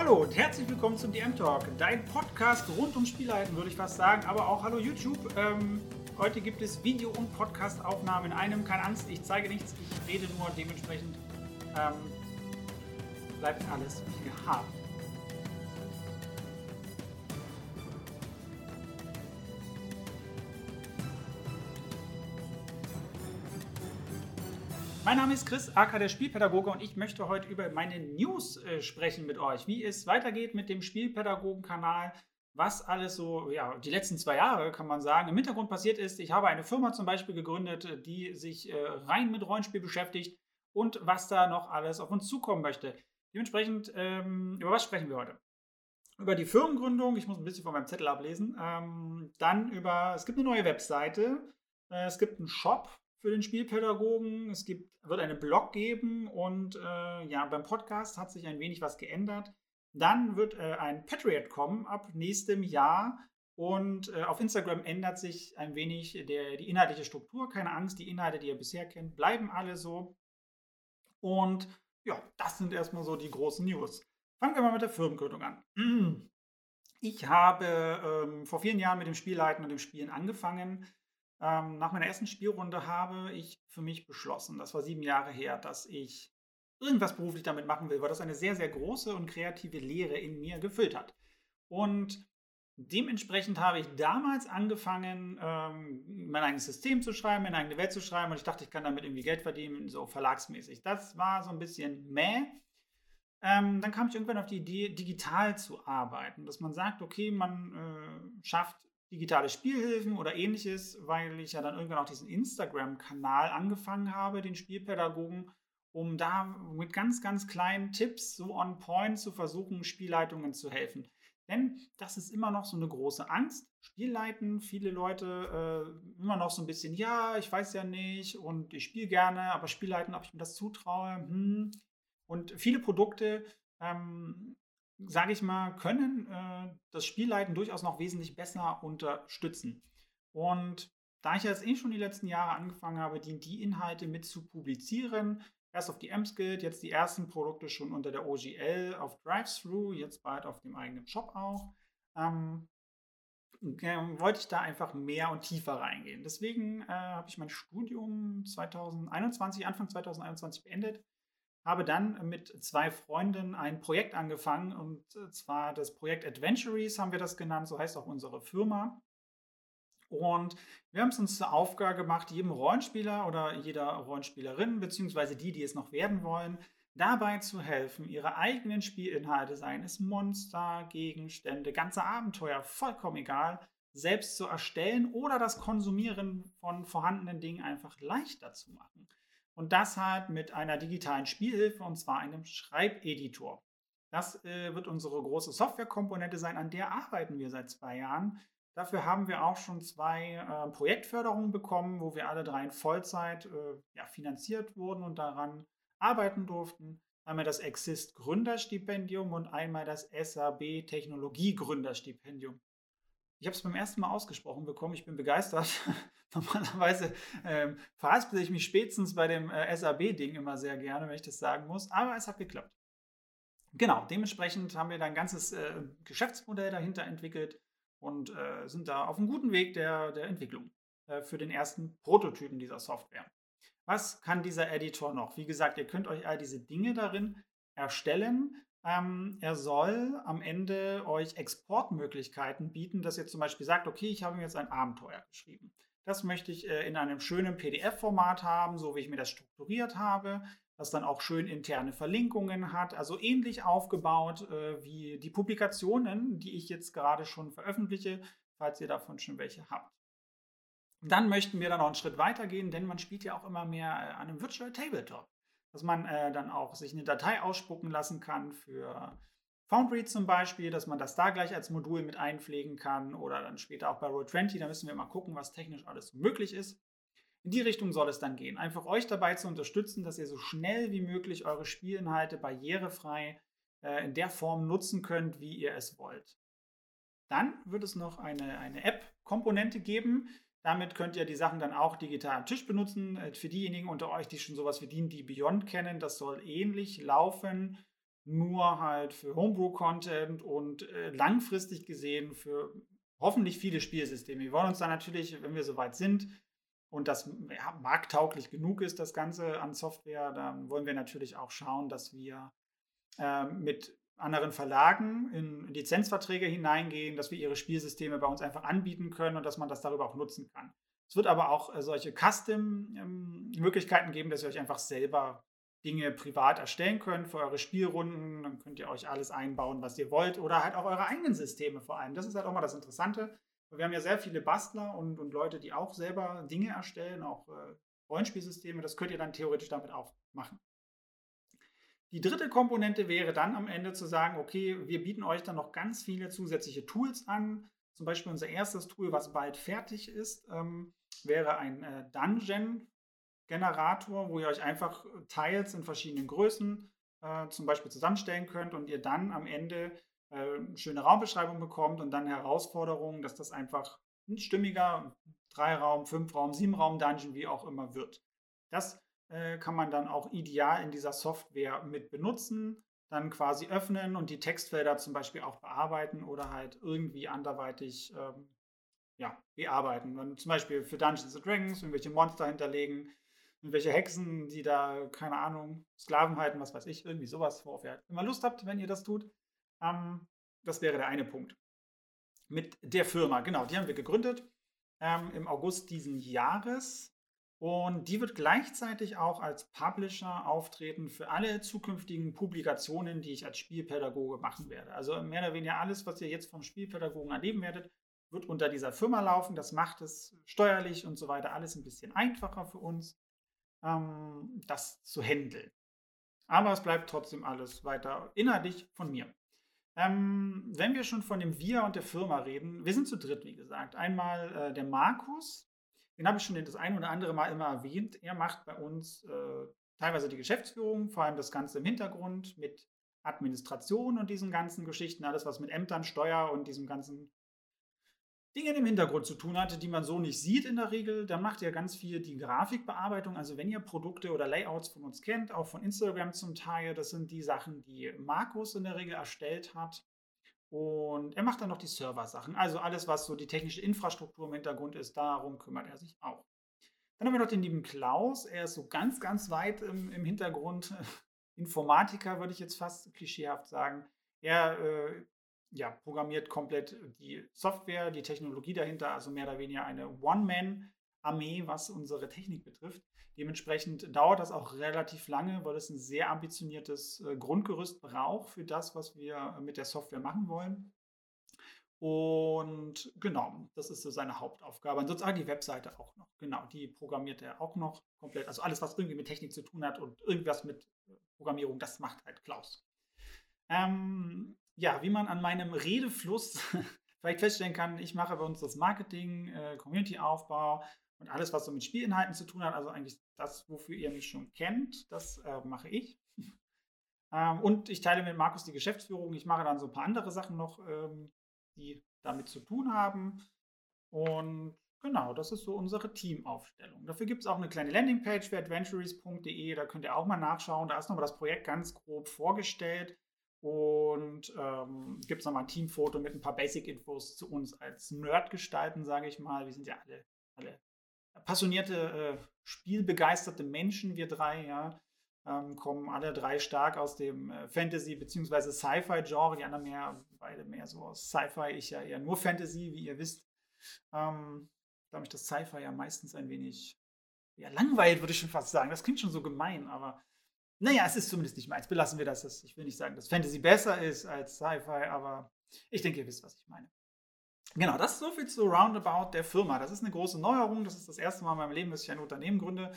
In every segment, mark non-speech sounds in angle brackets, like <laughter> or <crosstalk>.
Hallo und herzlich willkommen zum DM Talk, dein Podcast rund um Spielleiten, würde ich fast sagen, aber auch hallo YouTube. Ähm, heute gibt es Video- und Podcast-Aufnahmen in einem. Keine Angst, ich zeige nichts, ich rede nur, dementsprechend ähm, bleibt alles wie gehabt. Mein Name ist Chris, aka der Spielpädagoge, und ich möchte heute über meine News äh, sprechen mit euch. Wie es weitergeht mit dem Spielpädagogen-Kanal, was alles so, ja, die letzten zwei Jahre, kann man sagen, im Hintergrund passiert ist. Ich habe eine Firma zum Beispiel gegründet, die sich äh, rein mit Rollenspiel beschäftigt und was da noch alles auf uns zukommen möchte. Dementsprechend, ähm, über was sprechen wir heute? Über die Firmengründung, ich muss ein bisschen von meinem Zettel ablesen. Ähm, dann über, es gibt eine neue Webseite, äh, es gibt einen Shop, für den Spielpädagogen. Es gibt, wird einen Blog geben und äh, ja, beim Podcast hat sich ein wenig was geändert. Dann wird äh, ein Patriot kommen ab nächstem Jahr und äh, auf Instagram ändert sich ein wenig der, die inhaltliche Struktur. Keine Angst, die Inhalte, die ihr bisher kennt, bleiben alle so. Und ja, das sind erstmal so die großen News. Fangen wir mal mit der Firmengründung an. Ich habe ähm, vor vielen Jahren mit dem Spielleiten und dem Spielen angefangen ähm, nach meiner ersten Spielrunde habe ich für mich beschlossen, das war sieben Jahre her, dass ich irgendwas beruflich damit machen will, weil das eine sehr, sehr große und kreative Lehre in mir gefüllt hat. Und dementsprechend habe ich damals angefangen, ähm, mein eigenes System zu schreiben, meine eigene Welt zu schreiben und ich dachte, ich kann damit irgendwie Geld verdienen, so verlagsmäßig. Das war so ein bisschen mäh. Ähm, dann kam ich irgendwann auf die Idee, digital zu arbeiten, dass man sagt, okay, man äh, schafft digitale Spielhilfen oder ähnliches, weil ich ja dann irgendwann auch diesen Instagram-Kanal angefangen habe, den Spielpädagogen, um da mit ganz, ganz kleinen Tipps so on point zu versuchen, Spielleitungen zu helfen. Denn das ist immer noch so eine große Angst. Spielleiten, viele Leute äh, immer noch so ein bisschen, ja, ich weiß ja nicht und ich spiele gerne, aber Spielleiten, ob ich mir das zutraue. Hm. Und viele Produkte ähm, sage ich mal, können äh, das Spielleiten durchaus noch wesentlich besser unterstützen. Und da ich jetzt eh schon die letzten Jahre angefangen habe, die, die Inhalte mit zu publizieren, erst auf die Amps-Guild, jetzt die ersten Produkte schon unter der OGL auf Drive-Thru, jetzt bald auf dem eigenen Shop auch, ähm, äh, wollte ich da einfach mehr und tiefer reingehen. Deswegen äh, habe ich mein Studium 2021, Anfang 2021 beendet habe dann mit zwei Freunden ein Projekt angefangen und äh, zwar das Projekt Adventuries haben wir das genannt, so heißt auch unsere Firma. Und wir haben es uns zur Aufgabe gemacht, jedem Rollenspieler oder jeder Rollenspielerin, beziehungsweise die, die es noch werden wollen, dabei zu helfen, ihre eigenen Spielinhalte, seien es Monster, Gegenstände, ganze Abenteuer, vollkommen egal, selbst zu erstellen oder das Konsumieren von vorhandenen Dingen einfach leichter zu machen. Und das halt mit einer digitalen Spielhilfe und zwar einem Schreibeditor. Das äh, wird unsere große Softwarekomponente sein, an der arbeiten wir seit zwei Jahren. Dafür haben wir auch schon zwei äh, Projektförderungen bekommen, wo wir alle drei in Vollzeit äh, ja, finanziert wurden und daran arbeiten durften. Einmal das Exist Gründerstipendium und einmal das SAB Technologie Gründerstipendium. Ich habe es beim ersten Mal ausgesprochen bekommen. Ich bin begeistert. <laughs> Normalerweise ähm, verhaspel ich mich spätestens bei dem äh, SAB-Ding immer sehr gerne, wenn ich das sagen muss. Aber es hat geklappt. Genau, dementsprechend haben wir da ein ganzes äh, Geschäftsmodell dahinter entwickelt und äh, sind da auf einem guten Weg der, der Entwicklung äh, für den ersten Prototypen dieser Software. Was kann dieser Editor noch? Wie gesagt, ihr könnt euch all diese Dinge darin erstellen. Ähm, er soll am Ende euch Exportmöglichkeiten bieten, dass ihr zum Beispiel sagt, okay, ich habe mir jetzt ein Abenteuer geschrieben. Das möchte ich äh, in einem schönen PDF-Format haben, so wie ich mir das strukturiert habe, das dann auch schön interne Verlinkungen hat, also ähnlich aufgebaut äh, wie die Publikationen, die ich jetzt gerade schon veröffentliche, falls ihr davon schon welche habt. Dann möchten wir dann noch einen Schritt weiter gehen, denn man spielt ja auch immer mehr äh, an einem Virtual Tabletop dass man äh, dann auch sich eine Datei ausspucken lassen kann für Foundry zum Beispiel, dass man das da gleich als Modul mit einpflegen kann oder dann später auch bei Roll20. Da müssen wir mal gucken, was technisch alles möglich ist. In die Richtung soll es dann gehen. Einfach euch dabei zu unterstützen, dass ihr so schnell wie möglich eure Spielinhalte barrierefrei äh, in der Form nutzen könnt, wie ihr es wollt. Dann wird es noch eine, eine App-Komponente geben, damit könnt ihr die Sachen dann auch digital am Tisch benutzen. Äh, für diejenigen unter euch, die schon sowas wie D&D Beyond kennen, das soll ähnlich laufen. nur halt für Homebrew-Content und äh, langfristig gesehen für hoffentlich viele Spielsysteme. Wir wollen uns da natürlich, wenn wir soweit sind und das ja, markttauglich genug ist, das Ganze an Software, dann wollen wir natürlich auch schauen, dass wir äh, mit anderen Verlagen in Lizenzverträge hineingehen, dass wir ihre Spielsysteme bei uns einfach anbieten können und dass man das darüber auch nutzen kann. Es wird aber auch äh, solche Custom-Möglichkeiten ähm, geben, dass ihr euch einfach selber Dinge privat erstellen könnt für eure Spielrunden. Dann könnt ihr euch alles einbauen, was ihr wollt. Oder halt auch eure eigenen Systeme vor allem. Das ist halt auch mal das Interessante. Wir haben ja sehr viele Bastler und, und Leute, die auch selber Dinge erstellen, auch äh, Rollenspielsysteme. Das könnt ihr dann theoretisch damit auch machen. Die dritte Komponente wäre dann am Ende zu sagen, okay, wir bieten euch dann noch ganz viele zusätzliche Tools an. Zum Beispiel unser erstes Tool, was bald fertig ist, ähm, wäre ein äh, Dungeon Generator, wo ihr euch einfach Teils in verschiedenen Größen äh, zum Beispiel zusammenstellen könnt und ihr dann am Ende äh, schöne Raumbeschreibung bekommt und dann Herausforderungen, dass das einfach ein stimmiger Drei-Raum, Fünf-Raum, Sieben-Raum-Dungeon, wie auch immer wird. Das äh, kann man dann auch ideal in dieser Software mit benutzen, dann quasi öffnen und die Textfelder zum Beispiel auch bearbeiten oder halt irgendwie anderweitig ähm, ja, bearbeiten. Dann zum Beispiel für Dungeons and Dragons irgendwelche Monster hinterlegen, irgendwelche Hexen, die da, keine Ahnung, Sklaven halten, was weiß ich, irgendwie sowas, worauf ihr halt immer Lust habt, wenn ihr das tut. Ähm, das wäre der eine Punkt. Mit der Firma, genau, die haben wir gegründet ähm, im August diesen Jahres. Und die wird gleichzeitig auch als Publisher auftreten für alle zukünftigen Publikationen, die ich als Spielpädagoge machen werde. Also mehr oder weniger alles, was ihr jetzt vom Spielpädagogen erleben werdet, wird unter dieser Firma laufen. Das macht es steuerlich und so weiter alles ein bisschen einfacher für uns ähm, das zu handeln. Aber es bleibt trotzdem alles weiter inhaltlich von mir. Ähm, wenn wir schon von dem Wir und der Firma reden, wir sind zu dritt, wie gesagt. Einmal äh, der Markus, den habe ich schon das ein oder andere Mal immer erwähnt. Er macht bei uns äh, teilweise die Geschäftsführung, vor allem das Ganze im Hintergrund mit Administration und diesen ganzen Geschichten, alles was mit Ämtern, Steuer und diesem ganzen Dinge im Hintergrund zu tun hatte, die man so nicht sieht in der Regel. Dann macht ihr ganz viel die Grafikbearbeitung. Also wenn ihr Produkte oder Layouts von uns kennt, auch von Instagram zum Teil, das sind die Sachen, die Markus in der Regel erstellt hat. Und er macht dann noch die Server-Sachen. Also alles, was so die technische Infrastruktur im Hintergrund ist, darum kümmert er sich auch. Dann haben wir noch den lieben Klaus. Er ist so ganz, ganz weit im, im Hintergrund. <laughs> Informatiker, würde ich jetzt fast klischeehaft sagen. Er äh, ja, programmiert komplett die Software, die Technologie dahinter, also mehr oder weniger eine One-Man-Armee, was unsere Technik betrifft. Dementsprechend dauert das auch relativ lange, weil es ein sehr ambitioniertes äh, Grundgerüst braucht für das, was wir mit der Software machen wollen. Und genau, das ist so seine Hauptaufgabe. Ansonsten auch die Webseite auch noch. Genau, die programmiert er auch noch komplett. Also alles, was irgendwie mit Technik zu tun hat und irgendwas mit Programmierung, das macht halt Klaus. Ähm, ja, wie man an meinem Redefluss <laughs> vielleicht feststellen kann, ich mache bei uns das Marketing, äh, Community-Aufbau und alles, was so mit Spielinhalten zu tun hat. Also eigentlich das, wofür ihr mich schon kennt, das äh, mache ich. <laughs> ähm, und ich teile mit Markus die Geschäftsführung. Ich mache dann so ein paar andere Sachen noch, ähm, die damit zu tun haben. Und genau, das ist so unsere Teamaufstellung. Dafür gibt es auch eine kleine Landingpage für adventuries.de. Da könnt ihr auch mal nachschauen. Da ist nochmal das Projekt ganz grob vorgestellt. Und ähm, gibt es nochmal ein Teamfoto mit ein paar Basic-Infos zu uns als Nerd-Gestalten, sage ich mal. Wir sind ja alle, alle passionierte, äh, spielbegeisterte Menschen, wir drei, ja. Ähm, kommen alle drei stark aus dem äh, Fantasy- bzw. Sci-Fi-Genre, die anderen mehr, beide mehr so aus Sci-Fi, ich ja eher nur Fantasy, wie ihr wisst. Ähm, da mich das Sci-Fi ja meistens ein wenig ja, langweilt, würde ich schon fast sagen. Das klingt schon so gemein, aber naja, es ist zumindest nicht meins. Belassen wir das. Ich will nicht sagen, dass Fantasy besser ist als Sci-Fi, aber ich denke, ihr wisst, was ich meine. Genau, das ist so viel zu Roundabout der Firma. Das ist eine große Neuerung. Das ist das erste Mal in meinem Leben, dass ich ein Unternehmen gründe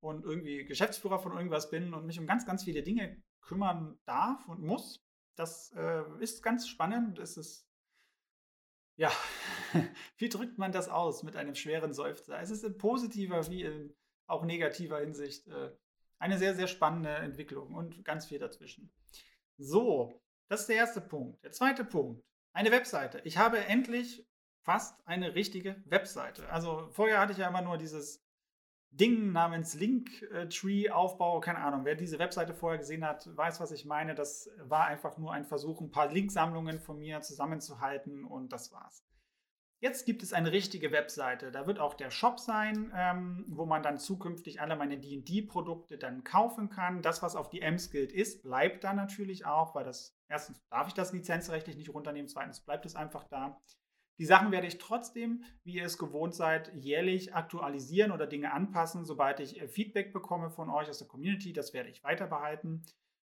und irgendwie Geschäftsführer von irgendwas bin und mich um ganz, ganz viele Dinge kümmern darf und muss. Das äh, ist ganz spannend. Es ist, ja, <laughs> wie drückt man das aus mit einem schweren Seufzer? Es ist in positiver wie in auch negativer Hinsicht äh, eine sehr, sehr spannende Entwicklung und ganz viel dazwischen. So, das ist der erste Punkt. Der zweite Punkt, eine Webseite. Ich habe endlich fast eine richtige Webseite. Also vorher hatte ich ja immer nur dieses Ding namens Linktree aufbaue. Keine Ahnung, wer diese Webseite vorher gesehen hat, weiß, was ich meine. Das war einfach nur ein Versuch, ein paar Linksammlungen von mir zusammenzuhalten und das war's. Jetzt gibt es eine richtige Webseite. Da wird auch der Shop sein, ähm, wo man dann zukünftig alle meine DD-Produkte dann kaufen kann. Das, was auf die Ems gilt, ist, bleibt da natürlich auch, weil das erstens darf ich das lizenzrechtlich nicht runternehmen, zweitens bleibt es einfach da. Die Sachen werde ich trotzdem, wie ihr es gewohnt seid, jährlich aktualisieren oder Dinge anpassen, sobald ich äh, Feedback bekomme von euch aus der Community. Das werde ich weiter behalten.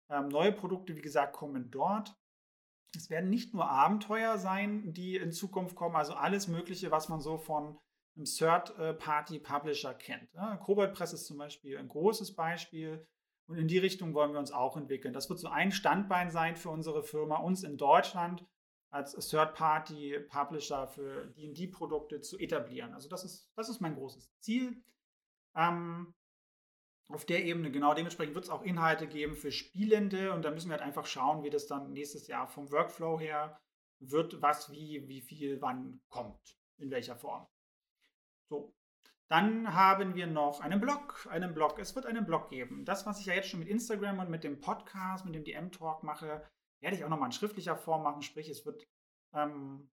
Ähm, neue Produkte, wie gesagt, kommen dort. Es werden nicht nur Abenteuer sein, die in Zukunft kommen, also alles Mögliche, was man so von einem Third-Party-Publisher kennt. Ja, Cobalt Press ist zum Beispiel ein großes Beispiel. Und in die Richtung wollen wir uns auch entwickeln. Das wird so ein Standbein sein für unsere Firma, uns in Deutschland als Third-Party-Publisher für D&D-Produkte zu etablieren. Also das ist, das ist mein großes Ziel. Ähm, auf der Ebene, genau dementsprechend wird es auch Inhalte geben für Spielende und da müssen wir halt einfach schauen, wie das dann nächstes Jahr vom Workflow her wird, was wie, wie viel wann kommt, in welcher Form. So, dann haben wir noch einen Blog, einen Blog. Es wird einen Blog geben. Das, was ich ja jetzt schon mit Instagram und mit dem Podcast, mit dem DM-Talk mache, werde ich auch nochmal in schriftlicher Form machen. Sprich, es wird ähm,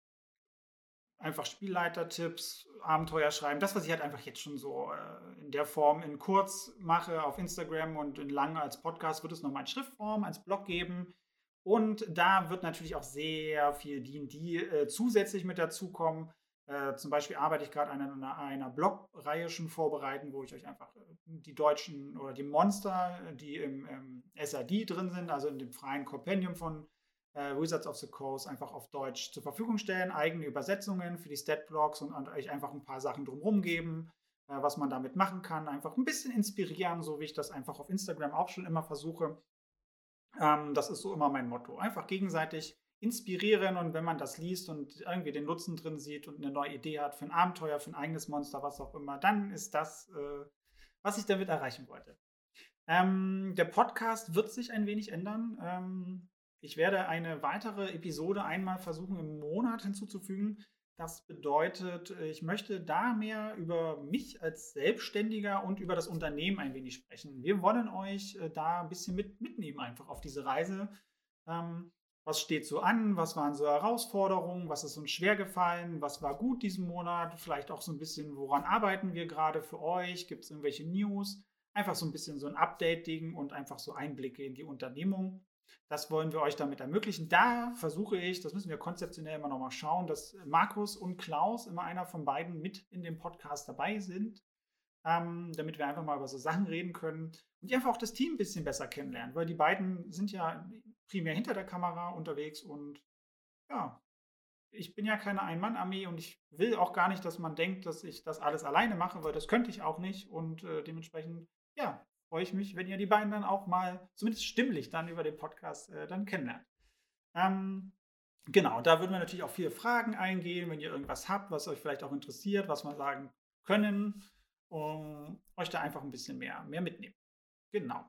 einfach Spielleiter-Tipps, Abenteuer schreiben. Das, was ich halt einfach jetzt schon so äh, in der Form in kurz mache auf Instagram und in lang als Podcast, wird es nochmal in Schriftform, als Blog geben. Und da wird natürlich auch sehr viel D&D äh, zusätzlich mit dazukommen. Äh, zum Beispiel arbeite ich gerade an einer, einer Blogreihe schon vorbereiten, wo ich euch einfach äh, die deutschen oder die Monster, die im, im SAD drin sind, also in dem freien Kompendium von äh, Wizards of the Coast, einfach auf Deutsch zur Verfügung stellen, eigene Übersetzungen für die Statblocks und, und euch einfach ein paar Sachen drumherum geben, äh, was man damit machen kann. Einfach ein bisschen inspirieren, so wie ich das einfach auf Instagram auch schon immer versuche. Ähm, das ist so immer mein Motto. Einfach gegenseitig inspirieren und wenn man das liest und irgendwie den Nutzen drin sieht und eine neue Idee hat für ein Abenteuer, für ein eigenes Monster, was auch immer, dann ist das, äh, was ich damit erreichen wollte. Ähm, der Podcast wird sich ein wenig ändern. Ähm, ich werde eine weitere Episode einmal versuchen im Monat hinzuzufügen. Das bedeutet, ich möchte da mehr über mich als Selbstständiger und über das Unternehmen ein wenig sprechen. Wir wollen euch äh, da ein bisschen mit, mitnehmen, einfach auf diese Reise. Ähm, was steht so an, was waren so Herausforderungen, was ist uns schwer gefallen, was war gut diesen Monat, vielleicht auch so ein bisschen, woran arbeiten wir gerade für euch, gibt es irgendwelche News, einfach so ein bisschen so ein Update-Ding und einfach so Einblicke in die Unternehmung. Das wollen wir euch damit ermöglichen. Da versuche ich, das müssen wir konzeptionell immer nochmal schauen, dass Markus und Klaus immer einer von beiden mit in dem Podcast dabei sind, ähm, damit wir einfach mal über so Sachen reden können und einfach auch das Team ein bisschen besser kennenlernen, weil die beiden sind ja primär hinter der Kamera unterwegs und ja, ich bin ja keine Ein-Mann-Armee und ich will auch gar nicht, dass man denkt, dass ich das alles alleine mache, weil das könnte ich auch nicht und äh, dementsprechend, ja, freue ich mich, wenn ihr die beiden dann auch mal, zumindest stimmlich, dann über den Podcast äh, dann kennenlernt. Ähm, genau, da würden wir natürlich auch viele Fragen eingehen, wenn ihr irgendwas habt, was euch vielleicht auch interessiert, was wir sagen können, um euch da einfach ein bisschen mehr, mehr mitnehmen. Genau.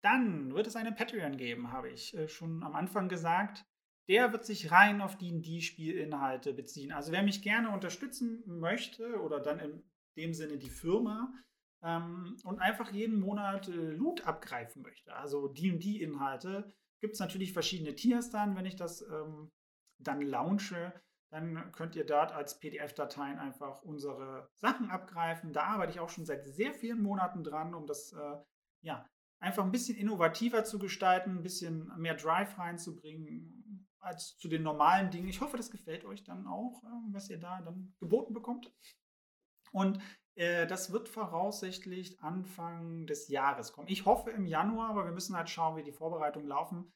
Dann wird es einen Patreon geben, habe ich äh, schon am Anfang gesagt. Der wird sich rein auf die D&D-Spielinhalte beziehen. Also wer mich gerne unterstützen möchte oder dann in dem Sinne die Firma ähm, und einfach jeden Monat äh, Loot abgreifen möchte, also D&D-Inhalte, gibt es natürlich verschiedene Tiers dann, wenn ich das ähm, dann launche. Dann könnt ihr dort als PDF-Dateien einfach unsere Sachen abgreifen. Da arbeite ich auch schon seit sehr vielen Monaten dran, um das äh, ja, einfach ein bisschen innovativer zu gestalten, ein bisschen mehr Drive reinzubringen als zu den normalen Dingen. Ich hoffe, das gefällt euch dann auch, äh, was ihr da dann geboten bekommt. Und das wird voraussichtlich Anfang des Jahres kommen. Ich hoffe im Januar, aber wir müssen halt schauen, wie die Vorbereitungen laufen.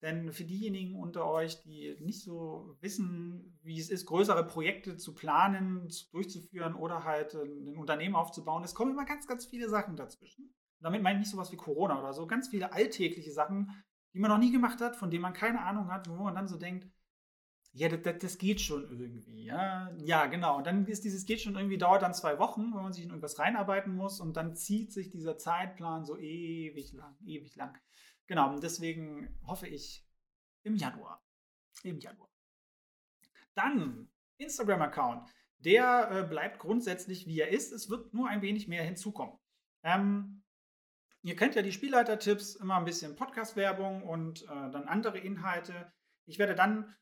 Denn für diejenigen unter euch, die nicht so wissen, wie es ist, größere Projekte zu planen, durchzuführen oder halt ein Unternehmen aufzubauen, es kommen immer ganz, ganz viele Sachen dazwischen damit meine ich nicht sowas wie Corona oder so, ganz viele alltägliche Sachen, die man noch nie gemacht hat, von denen man keine Ahnung hat, wo man dann so denkt, ja, das, das, geht schon irgendwie, ja. Ja, genau. Und dann ist dieses geht schon irgendwie, dauert dann zwei Wochen, wo man sich in irgendwas reinarbeiten muss und dann zieht sich dieser Zeitplan so ewig lang, ewig lang. Genau, und deswegen hoffe ich im Januar. Im Januar. Dann Instagram-Account. Der äh, bleibt grundsätzlich wie er ist. Es wird nur ein wenig mehr hinzukommen. Ähm, ihr kennt ja die Spielleiter-Tipps, immer ein bisschen Podcast-Werbung und äh, dann andere Inhalte. Ich werde dann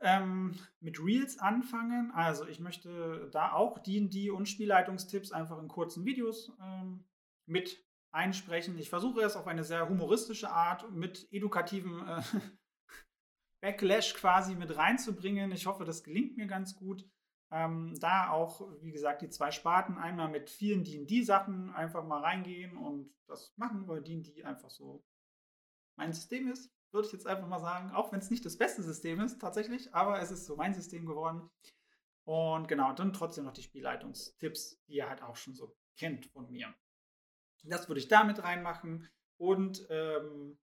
ähm, mit Reels anfangen. Also ich möchte da auch D&D und Spielleitungstipps einfach in kurzen Videos ähm, mit einsprechen. Ich versuche es auf eine sehr humoristische Art mit edukativem äh, <laughs> Backlash quasi mit reinzubringen. Ich hoffe, das gelingt mir ganz gut. Ähm, da auch, wie gesagt, die zwei Sparten einmal mit vielen D&D-Sachen einfach mal reingehen und das machen, weil D&D einfach so mein System ist würde ich jetzt einfach mal sagen. Auch wenn es nicht das beste System ist, tatsächlich, aber es ist so mein System geworden. Und genau, dann trotzdem noch die Spielleitungstipps, die ihr halt auch schon so kennt von mir. Das würde ich damit reinmachen. Und ähm,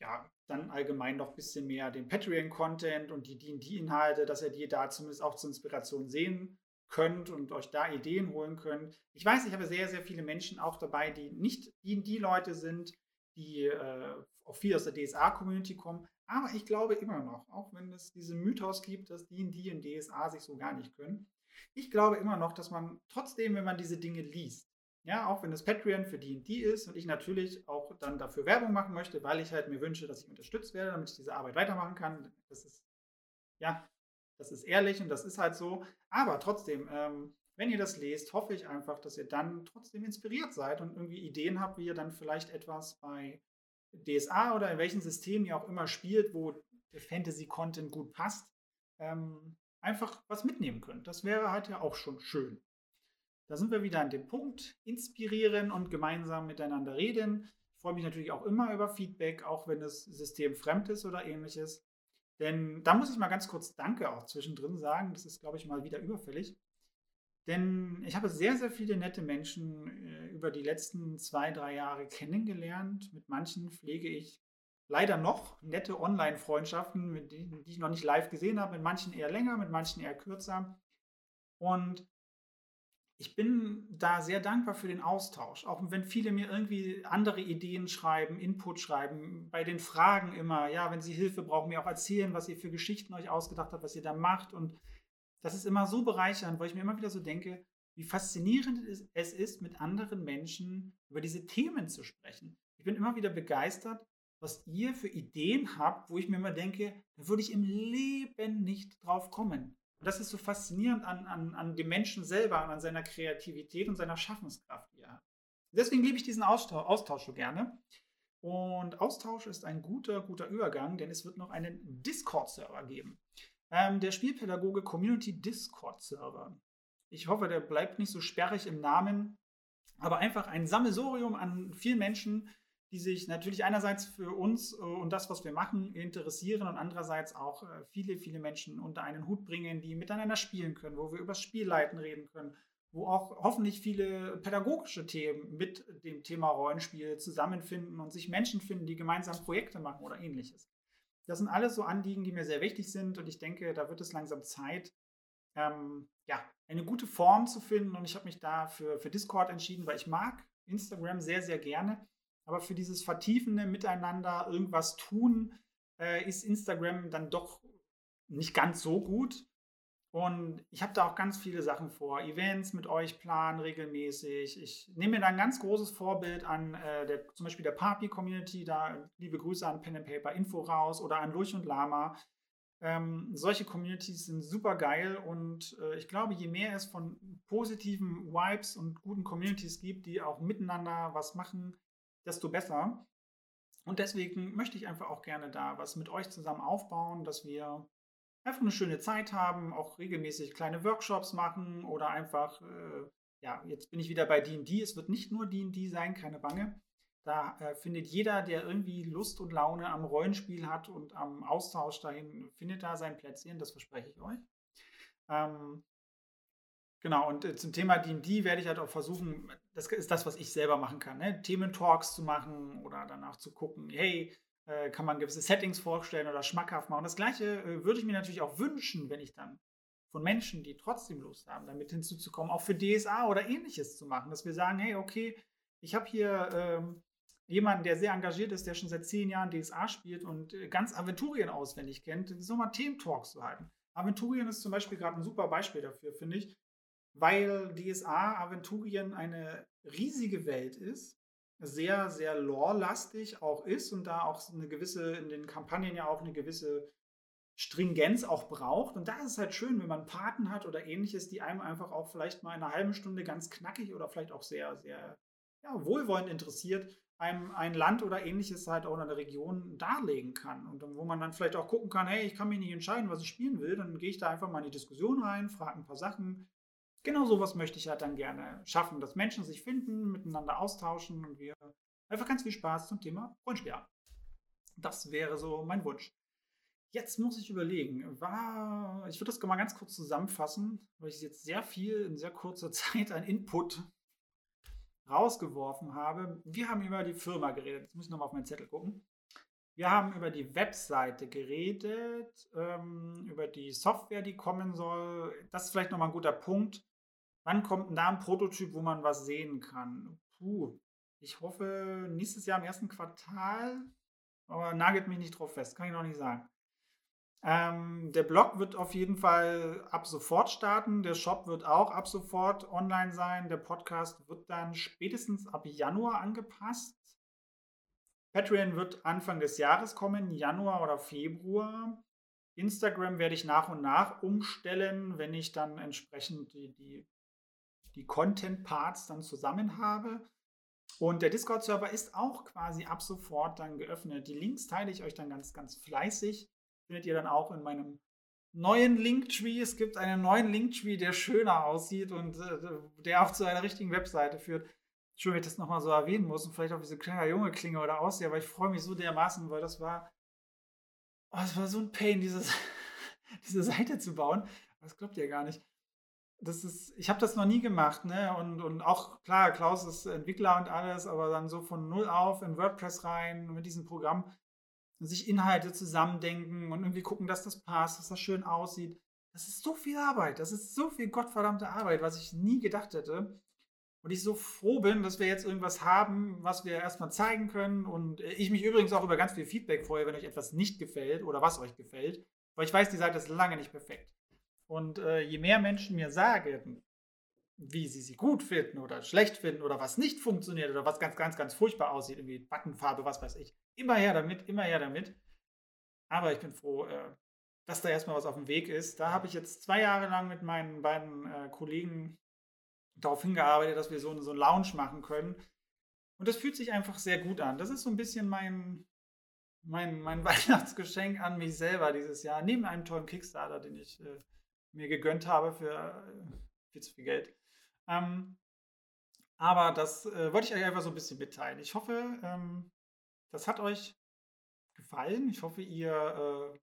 ja, dann allgemein noch ein bisschen mehr den Patreon-Content und die D&D-Inhalte, dass ihr die da zumindest auch zur Inspiration sehen könnt und euch da Ideen holen könnt. Ich weiß, ich habe sehr, sehr viele Menschen auch dabei, die nicht D&D-Leute sind, die äh, auch viel aus der DSA-Community kommen. Aber ich glaube immer noch, auch wenn es diesen Mythos gibt, dass die D&D und DSA sich so gar nicht können, ich glaube immer noch, dass man trotzdem, wenn man diese Dinge liest, ja, auch wenn das Patreon für D&D ist und ich natürlich auch dann dafür Werbung machen möchte, weil ich halt mir wünsche, dass ich unterstützt werde, damit ich diese Arbeit weitermachen kann. Das ist, ja, das ist ehrlich und das ist halt so. Aber trotzdem, ähm, wenn ihr das lest, hoffe ich einfach, dass ihr dann trotzdem inspiriert seid und irgendwie Ideen habt, wie ihr dann vielleicht etwas bei DSA oder in welchem System ihr auch immer spielt, wo Fantasy-Content gut passt, ähm, einfach was mitnehmen könnt. Das wäre halt ja auch schon schön. Da sind wir wieder an dem Punkt, inspirieren und gemeinsam miteinander reden. Ich freue mich natürlich auch immer über Feedback, auch wenn das System fremd ist oder ähnliches. Denn da muss ich mal ganz kurz Danke auch zwischendrin sagen. Das ist, glaube ich, mal wieder überfällig. Denn ich habe sehr, sehr viele nette Menschen äh, über die letzten zwei, drei Jahre kennengelernt. Mit manchen pflege ich leider noch nette Online-Freundschaften, die, ich noch nicht live gesehen habe. Mit manchen eher länger, mit manchen eher kürzer. Und ich bin da sehr dankbar für den Austausch. Auch wenn viele mir irgendwie andere Ideen schreiben, Input schreiben, bei den Fragen immer, ja, wenn sie Hilfe brauchen, mir auch erzählen, was ihr für Geschichten euch ausgedacht habt, was ihr da macht. Und das ist immer so bereichernd, weil ich mir immer wieder so denke, wie faszinierend es ist, mit anderen Menschen über diese Themen zu sprechen. Ich bin immer wieder begeistert, was ihr für Ideen habt, wo ich mir immer denke, da würde ich im Leben nicht drauf kommen. Und das ist so faszinierend an, an, an dem Menschen selber und an seiner Kreativität und seiner Schaffenskraft, die er hat. Deswegen liebe ich diesen Austausch, Austausch so gerne. Und Austausch ist ein guter, guter Übergang, denn es wird noch einen Discord-Server geben. Ähm, der Spielpädagoge Community Discord Server. Ich hoffe, der bleibt nicht so sperrig im Namen, aber einfach ein Sammelsorium an vielen Menschen, die sich natürlich einerseits für uns äh, und das, was wir machen, interessieren und andererseits auch äh, viele, viele Menschen unter einen Hut bringen, die miteinander spielen können, wo wir über Spielleiten reden können, wo auch hoffentlich viele pädagogische Themen mit dem Thema Rollenspiel zusammenfinden und sich Menschen finden, die gemeinsam Projekte machen oder ähnliches. Das sind alles so Anliegen, die mir sehr wichtig sind und ich denke, da wird es langsam Zeit, ähm, ja, eine gute Form zu finden und ich habe mich da für, für Discord entschieden, weil ich mag Instagram sehr, sehr gerne, aber für dieses vertiefende Miteinander irgendwas tun, äh, ist Instagram dann doch nicht ganz so gut. Und ich habe da auch ganz viele Sachen vor. Events mit euch planen regelmäßig. Ich nehme mir da ein ganz großes Vorbild an, äh, der, zum Beispiel der Papi-Community. Da liebe Grüße an Pen and Paper Info raus oder an Lurch und Lama. Ähm, solche Communities sind super geil und äh, ich glaube, je mehr es von positiven Vibes und guten Communities gibt, die auch miteinander was machen, desto besser. Und deswegen möchte ich einfach auch gerne da was mit euch zusammen aufbauen, dass wir einfach eine schöne Zeit haben, auch regelmäßig kleine Workshops machen oder einfach, äh, ja, jetzt bin ich wieder bei D&D, es wird nicht nur D&D sein, keine Bange. Da äh, findet jeder, der irgendwie Lust und Laune am Rollenspiel hat und am Austausch dahin, findet da sein Plätzchen, das verspreche ich euch. Ähm, genau, und äh, zum Thema D&D werde ich halt auch versuchen, das ist das, was ich selber machen kann, ne? Thementalks zu machen oder danach zu gucken, hey, äh, kann man gewisse Settings vorstellen oder schmackhaft machen. Das gleiche äh, würde ich mir natürlich auch wünschen, wenn ich dann von Menschen, die trotzdem Lust haben, damit hinzuzukommen, auch für DSA oder ähnliches zu machen, dass wir sagen, hey, okay, ich habe hier ähm, jemanden, der sehr engagiert ist, der schon seit zehn Jahren DSA spielt und äh, ganz Aventurien auswendig kennt, so mal Thementalks zu halten. Aventurien ist zum Beispiel gerade ein super Beispiel dafür, finde ich. weil DSA Aventurien eine riesige Welt ist, sehr, sehr lore-lastig auch ist und da auch eine gewisse, in den Kampagnen ja auch eine gewisse Stringenz auch braucht. Und da ist es halt schön, wenn man Paten hat oder ähnliches, die einem einfach auch vielleicht mal in einer halben Stunde ganz knackig oder vielleicht auch sehr, sehr ja, wohlwollend interessiert, einem ein Land oder ähnliches halt auch in einer Region darlegen kann. Und wo man dann vielleicht auch gucken kann, hey, ich kann mich nicht entscheiden, was ich spielen will, dann gehe ich da einfach mal in die Diskussion rein, frage ein paar Sachen. Genau sowas möchte ich halt dann gerne schaffen, dass Menschen sich finden, miteinander austauschen und wir einfach ganz viel Spaß zum Thema Rollenspiel haben. Das wäre so mein Wunsch. Jetzt muss ich überlegen, war, ich würde das mal ganz kurz zusammenfassen, weil ich jetzt sehr viel in sehr kurzer <laughs> Zeit an Input rausgeworfen habe. Wir haben über die Firma geredet. Jetzt muss ich nochmal auf meinen Zettel gucken. Wir haben über die Webseite geredet, ähm, über die Software, die kommen soll. Das ist vielleicht nochmal ein guter Punkt. Wann kommt da ein Prototyp, wo man was sehen kann? Puh, ich hoffe nächstes Jahr im ersten Quartal, aber nagelt mich nicht drauf fest, kann ich noch nicht sagen. Ähm, der Blog wird auf jeden Fall ab sofort starten. Der Shop wird auch ab sofort online sein. Der Podcast wird dann spätestens ab Januar angepasst. Patreon wird Anfang des Jahres kommen, Januar oder Februar. Instagram werde ich nach und nach umstellen, wenn ich dann entsprechend die, die, die Content-Parts dann zusammen habe. Und der Discord-Server ist auch quasi ab sofort dann geöffnet. Die Links teile ich euch dann ganz, ganz fleißig findet ihr dann auch in meinem neuen Linktree. Es gibt einen neuen Linktree, der schöner aussieht und äh, der auch zu einer richtigen Webseite führt. Schön, wenn ich das nochmal so erwähnen muss und vielleicht auch wie so ein kleiner Junge klinge oder aussehe, aber ich freue mich so dermaßen, weil das war, oh, das war so ein Pain, dieses, <laughs> diese Seite zu bauen. Das glaubt ihr gar nicht. Das ist, ich habe das noch nie gemacht, ne? Und, und auch klar, Klaus ist Entwickler und alles, aber dann so von null auf in WordPress rein mit diesem Programm sich Inhalte zusammendenken und irgendwie gucken, dass das passt, dass das schön aussieht. Das ist so viel Arbeit. Das ist so viel gottverdammte Arbeit, was ich nie gedacht hätte. Und ich so froh bin, dass wir jetzt irgendwas haben, was wir erstmal zeigen können. Und äh, ich mich übrigens auch über ganz viel Feedback freue, wenn euch etwas nicht gefällt oder was euch gefällt. Weil ich weiß, die Seite ist lange nicht perfekt. Und äh, je mehr Menschen mir sagen, wie sie sie gut finden oder schlecht finden oder was nicht funktioniert oder was ganz, ganz, ganz furchtbar aussieht, irgendwie Buttonfarbe, was weiß ich. Immer her damit, immer her damit. Aber ich bin froh, äh, dass da erstmal was auf dem Weg ist. Da habe ich jetzt zwei Jahre lang mit meinen beiden äh, Kollegen darauf hingearbeitet, dass wir so, so einen Lounge machen können. Und das fühlt sich einfach sehr gut an. Das ist so ein bisschen mein, mein, mein <laughs> Weihnachtsgeschenk an mich selber dieses Jahr, neben einem tollen Kickstarter, den ich äh, mir gegönnt habe für äh, viel zu viel Geld. Ähm, aber das äh, wollte ich euch einfach so ein bisschen mitteilen. Ich hoffe, ähm, das hat euch gefallen. Ich hoffe, ihr äh,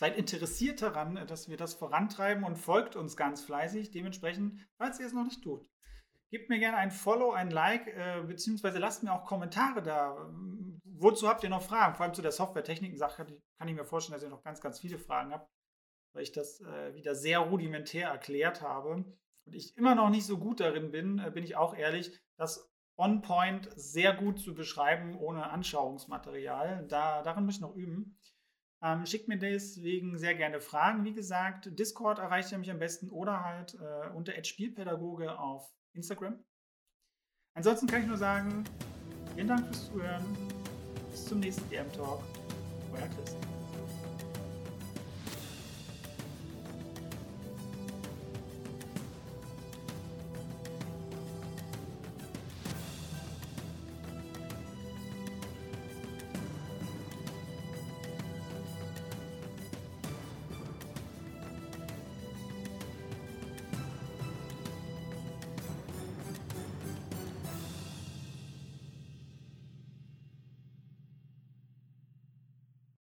seid interessiert daran, dass wir das vorantreiben und folgt uns ganz fleißig. Dementsprechend, falls ihr es noch nicht tut, gebt mir gerne ein Follow, ein Like, äh, beziehungsweise lasst mir auch Kommentare da. Wozu habt ihr noch Fragen? Vor allem zu der Software-Techniken-Sache kann ich mir vorstellen, dass ihr noch ganz, ganz viele Fragen habt, weil ich das äh, wieder sehr rudimentär erklärt habe und ich immer noch nicht so gut darin bin, äh, bin ich auch ehrlich, das On-Point sehr gut zu beschreiben ohne Anschauungsmaterial. Da, darin muss ich noch üben. Ähm, schickt mir deswegen sehr gerne Fragen. Wie gesagt, Discord erreicht ihr mich am besten oder halt äh, unter Spielpädagoge auf Instagram. Ansonsten kann ich nur sagen, vielen Dank fürs Zuhören. Bis zum nächsten DM Talk. Euer Chris.